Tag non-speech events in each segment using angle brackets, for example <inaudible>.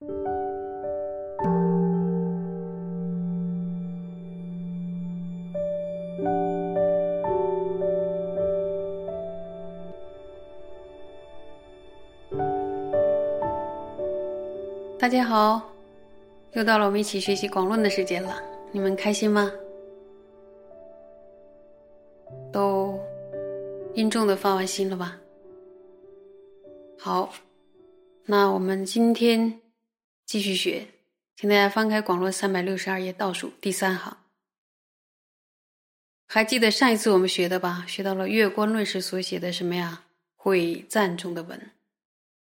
大家好，又到了我们一起学习广论的时间了。你们开心吗？都殷重的发完心了吧？好，那我们今天继续学，请大家翻开广论三百六十二页倒数第三行。还记得上一次我们学的吧？学到了月观论时所写的什么呀？会赞中的文。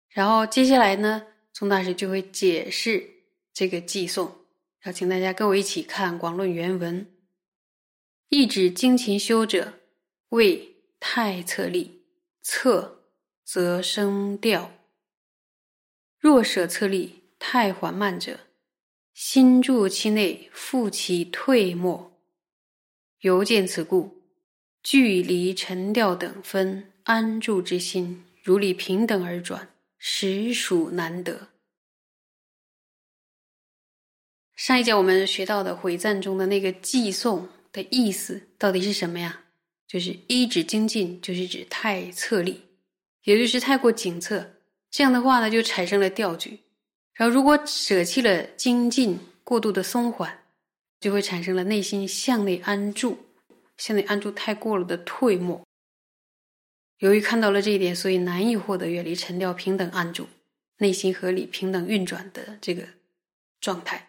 然后接下来呢？宋大师就会解释这个寄送，要请大家跟我一起看广论原文。一指精勤修者，为太侧力，侧则生调；若舍侧力太缓慢者，心住其内，复其退没。犹见此故，距离沉调等分安住之心，如理平等而转。实属难得。上一节我们学到的回赞中的那个寄送的意思到底是什么呀？就是一指精进，就是指太侧立，也就是太过紧侧。这样的话呢，就产生了调举。然后如果舍弃了精进，过度的松缓，就会产生了内心向内安住，向内安住太过了的退没。由于看到了这一点，所以难以获得远离沉掉、平等安住、内心合理、平等运转的这个状态。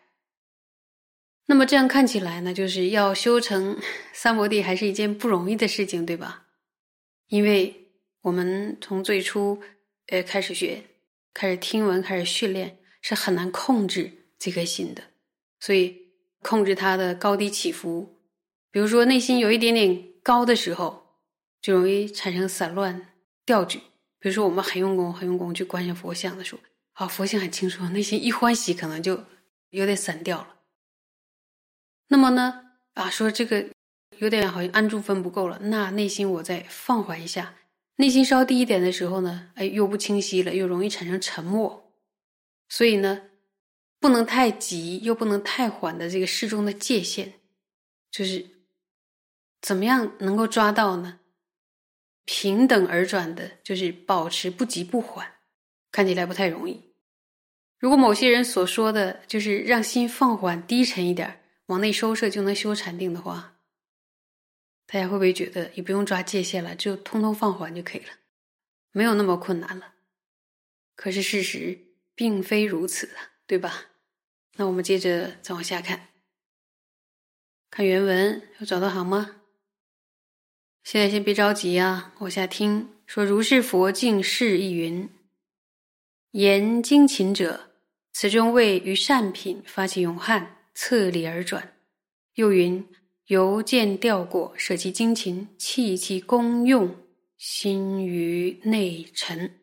那么这样看起来呢，就是要修成 <laughs> 三摩地，还是一件不容易的事情，对吧？因为我们从最初呃开始学、开始听闻、开始训练，是很难控制这颗心的。所以控制它的高低起伏，比如说内心有一点点高的时候。就容易产生散乱调举，比如说我们很用功、很用功去观想佛像的时候，啊，佛像很清楚，内心一欢喜，可能就有点散掉了。那么呢，啊，说这个有点好像安住分不够了，那内心我再放缓一下，内心稍低一点的时候呢，哎，又不清晰了，又容易产生沉默。所以呢，不能太急，又不能太缓的这个适中的界限，就是怎么样能够抓到呢？平等而转的，就是保持不急不缓，看起来不太容易。如果某些人所说的就是让心放缓、低沉一点，往内收摄就能修禅定的话，大家会不会觉得也不用抓界限了，就通通放缓就可以了，没有那么困难了？可是事实并非如此啊，对吧？那我们接着再往下看，看原文，有找到好吗？现在先别着急啊，往下听说。如是佛境释亦云：言精勤者，此中为于善品发起勇悍，侧理而转。又云：由见调果，舍其精勤，弃其功用，心于内沉。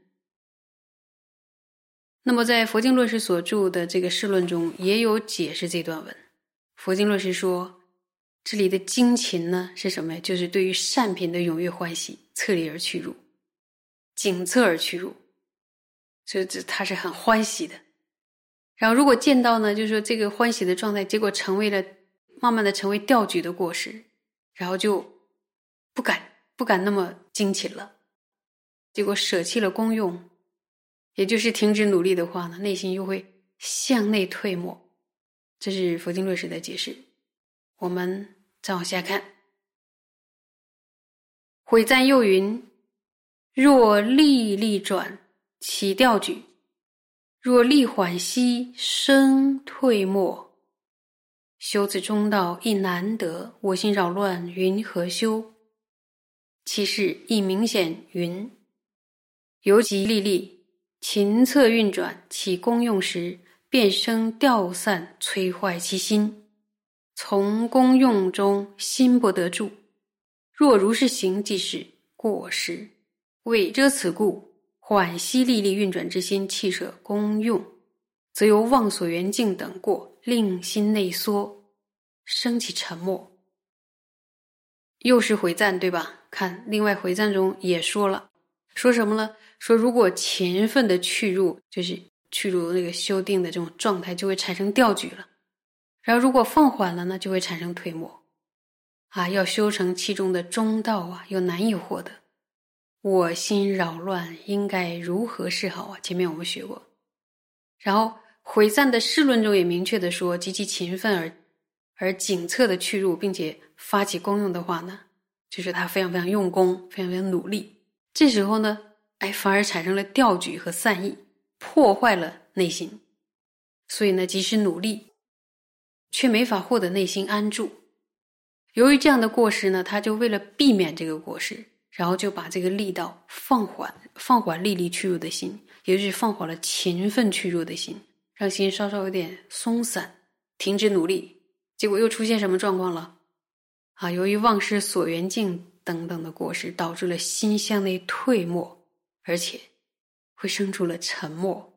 那么在佛经论师所著的这个释论中，也有解释这段文。佛经论师说。这里的精勤呢是什么呀？就是对于善品的踊跃欢喜，侧立而去入，紧侧而去入，所以这他是很欢喜的。然后如果见到呢，就是说这个欢喜的状态，结果成为了慢慢的成为调举的过失，然后就不敢不敢那么精勤了，结果舍弃了功用，也就是停止努力的话呢，内心又会向内退没。这是佛经论师的解释，我们。再往下看，毁赞又云：若力力转，起调举；若力缓息，生退没。修此中道亦难得，我心扰乱，云何修？其事亦明显，云：尤其力力勤策运转，起功用时，便生调散，摧坏其心。从功用中心不得住，若如是行，即是过失。为遮此故，缓息力力运转之心，弃舍功用，则由妄所缘境等过，令心内缩，生起沉默。又是回赞，对吧？看另外回赞中也说了，说什么呢？说如果勤奋的去入，就是去入那个修定的这种状态，就会产生调举了。然后如果放缓了呢，就会产生退没。啊，要修成其中的中道啊，又难以获得。我心扰乱，应该如何是好啊？前面我们学过。然后回赞的释论中也明确的说，极其勤奋而而警策的去入，并且发起功用的话呢，就是他非常非常用功，非常非常努力。这时候呢，哎，反而产生了调举和散逸，破坏了内心。所以呢，即使努力，却没法获得内心安住。由于这样的过失呢，他就为了避免这个过失，然后就把这个力道放缓，放缓力力去入的心，也就是放缓了勤奋去入的心，让心稍稍有点松散，停止努力。结果又出现什么状况了？啊，由于忘失所缘境等等的过失，导致了心向内退没，而且会生出了沉默。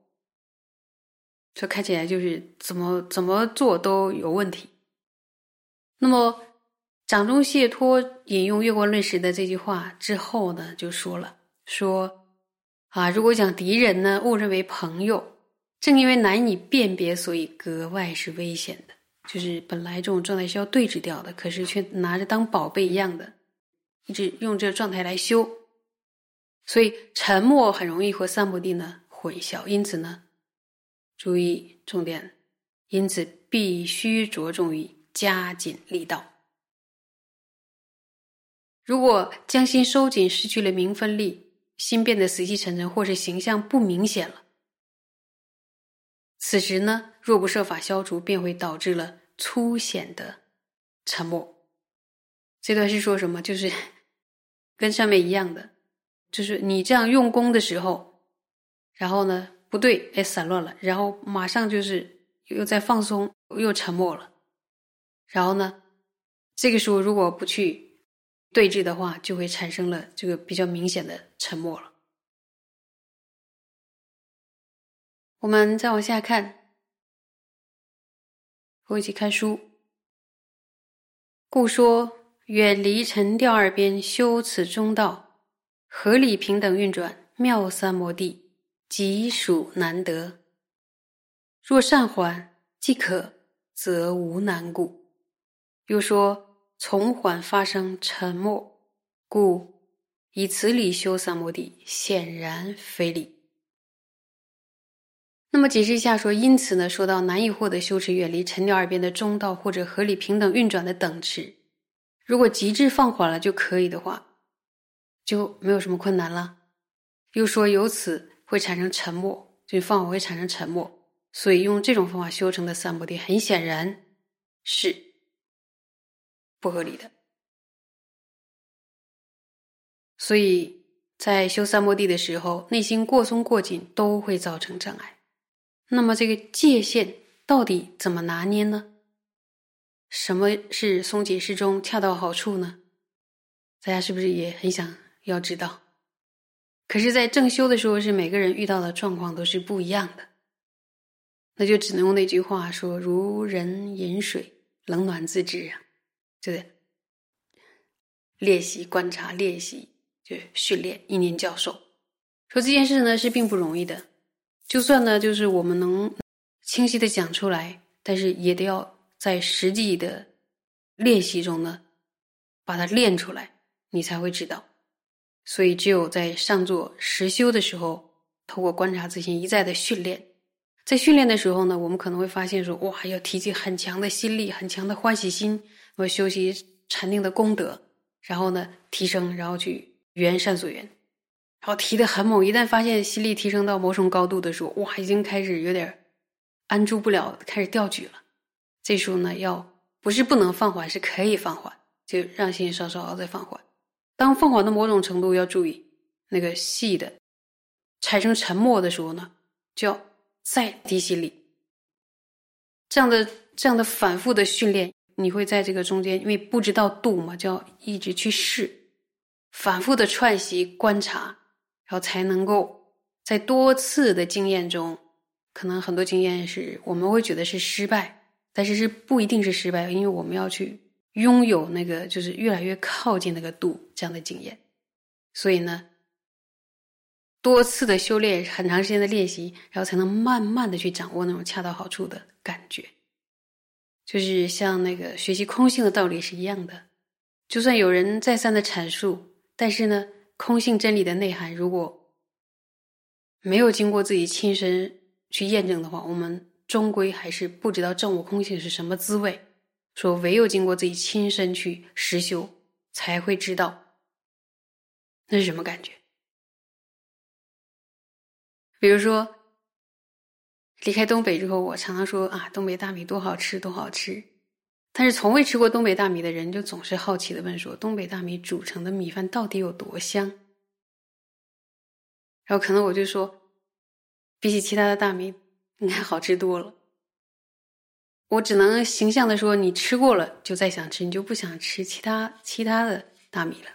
这看起来就是怎么怎么做都有问题。那么。掌中解脱引用《月光论时》的这句话之后呢，就说了：“说啊，如果讲敌人呢，误认为朋友，正因为难以辨别，所以格外是危险的。就是本来这种状态是要对峙掉的，可是却拿着当宝贝一样的，一直用这状态来修，所以沉默很容易和三摩地呢混淆。因此呢，注意重点，因此必须着重于加紧力道。”如果将心收紧，失去了明分力，心变得死气沉沉，或是形象不明显了，此时呢，若不设法消除，便会导致了粗显的沉默。这段是说什么？就是 <laughs> 跟上面一样的，就是你这样用功的时候，然后呢，不对，哎，散乱了，然后马上就是又在放松，又沉默了，然后呢，这个时候如果不去。对峙的话，就会产生了这个比较明显的沉默了。我们再往下看，和我一起看书。故说远离沉调二边，修此中道，合理平等运转，妙三摩地，极属难得。若善缓即可，则无难故。又说。从缓发生沉默，故以此理修三摩地，显然非理。那么解释一下，说因此呢，说到难以获得修持远离尘鸟二边的中道或者合理平等运转的等持，如果极致放缓了就可以的话，就没有什么困难了。又说由此会产生沉默，就放我会产生沉默，所以用这种方法修成的三摩地，很显然是。不合理的，所以在修三摩地的时候，内心过松过紧都会造成障碍。那么这个界限到底怎么拿捏呢？什么是松紧适中、恰到好处呢？大家是不是也很想要知道？可是，在正修的时候，是每个人遇到的状况都是不一样的，那就只能用那句话说：“如人饮水，冷暖自知啊。”就是练习观察，练习就训练意念教授。说这件事呢是并不容易的，就算呢就是我们能清晰的讲出来，但是也得要在实际的练习中呢把它练出来，你才会知道。所以只有在上座实修的时候，透过观察自心一再的训练，在训练的时候呢，我们可能会发现说，哇，要提起很强的心力，很强的欢喜心。我修习禅定的功德，然后呢提升，然后去圆善所缘，然后提的很猛。一旦发现心力提升到某种高度的时候，哇，已经开始有点安住不了，开始掉举了。这时候呢，要不是不能放缓，是可以放缓，就让心稍稍再放缓。当凤凰的某种程度，要注意那个细的产生沉默的时候呢，就要再提心力。这样的这样的反复的训练。你会在这个中间，因为不知道度嘛，就要一直去试，反复的串习观察，然后才能够在多次的经验中，可能很多经验是我们会觉得是失败，但是是不一定是失败，因为我们要去拥有那个就是越来越靠近那个度这样的经验，所以呢，多次的修炼，很长时间的练习，然后才能慢慢的去掌握那种恰到好处的感觉。就是像那个学习空性的道理是一样的，就算有人再三的阐述，但是呢，空性真理的内涵如果没有经过自己亲身去验证的话，我们终归还是不知道正悟空性是什么滋味。说唯有经过自己亲身去实修，才会知道那是什么感觉。比如说，离开东北之后，我常常说啊，东北大米多好吃，多好吃。但是从未吃过东北大米的人，就总是好奇的问说，东北大米煮成的米饭到底有多香？然后可能我就说，比起其他的大米，应该好吃多了。我只能形象的说，你吃过了就再想吃，你就不想吃其他其他的大米了。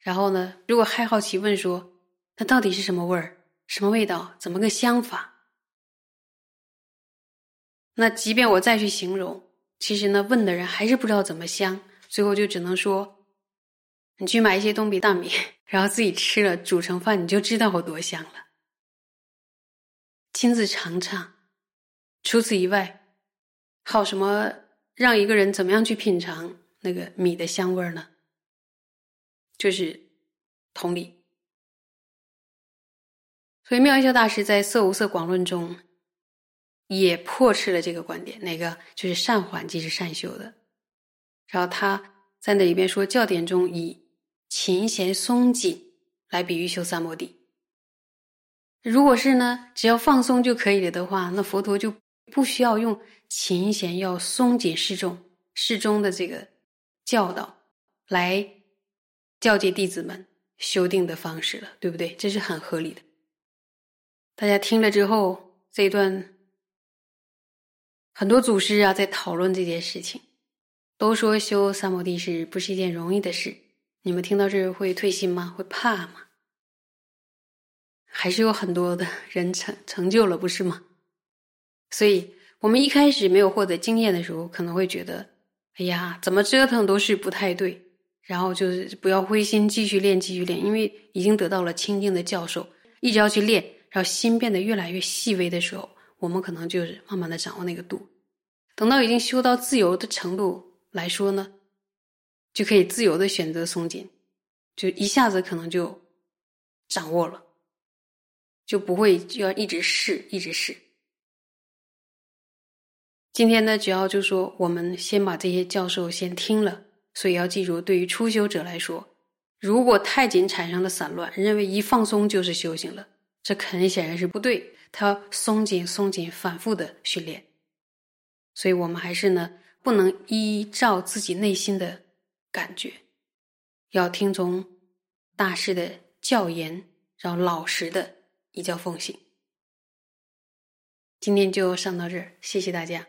然后呢，如果还好奇问说，那到底是什么味儿？什么味道？怎么个香法？那即便我再去形容，其实呢，问的人还是不知道怎么香。最后就只能说，你去买一些东北大米，然后自己吃了，煮成饭，你就知道有多香了。亲自尝尝。除此以外，好什么让一个人怎么样去品尝那个米的香味呢？就是同理。所以妙一笑大师在《色无色广论》中也破斥了这个观点，哪个就是善缓即是善修的。然后他在那里边说，教典中以琴弦松紧来比喻修三摩地。如果是呢，只要放松就可以了的话，那佛陀就不需要用琴弦要松紧适中、适中的这个教导来教诫弟子们修定的方式了，对不对？这是很合理的。大家听了之后，这一段很多祖师啊在讨论这件事情，都说修三摩地是不是一件容易的事？你们听到这会退心吗？会怕吗？还是有很多的人成成就了，不是吗？所以我们一开始没有获得经验的时候，可能会觉得，哎呀，怎么折腾都是不太对。然后就是不要灰心，继续练，继续练，因为已经得到了清净的教授，一直要去练。然后心变得越来越细微的时候，我们可能就是慢慢的掌握那个度。等到已经修到自由的程度来说呢，就可以自由的选择松紧，就一下子可能就掌握了，就不会就要一直试，一直试。今天呢，主要就说我们先把这些教授先听了，所以要记住，对于初修者来说，如果太紧产生了散乱，认为一放松就是修行了。这很显然是不对，他要松紧、松紧，反复的训练。所以我们还是呢，不能依照自己内心的感觉，要听从大师的教言，然后老实的依教奉行。今天就上到这儿，谢谢大家。